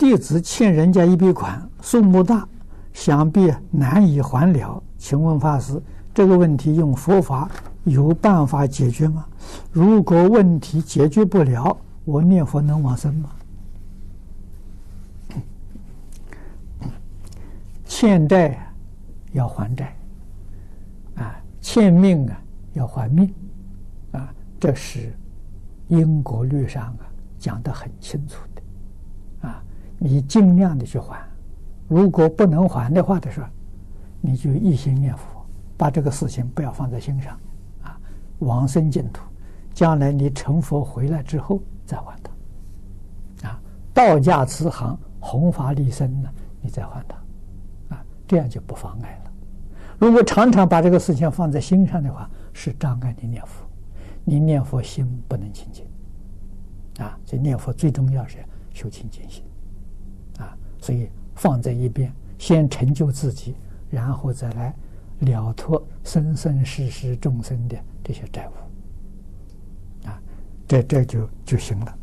弟子欠人家一笔款，数目大，想必难以还了。请问法师，这个问题用佛法有办法解决吗？如果问题解决不了，我念佛能往生吗？欠债要还债，啊，欠命啊要还命，啊，这是因果律上啊讲得很清楚的，啊，你尽量的去还，如果不能还的话的时候，你就一心念佛，把这个事情不要放在心上，啊，往生净土，将来你成佛回来之后再还他，啊，道家慈航，弘法利生呢，你再还他。啊这样就不妨碍了。如果常常把这个事情放在心上的话，是障碍你念佛。你念佛心不能清净啊！所以念佛最重要是修清净心啊！所以放在一边，先成就自己，然后再来了脱生生世世众生的这些债务啊！这这就就行了。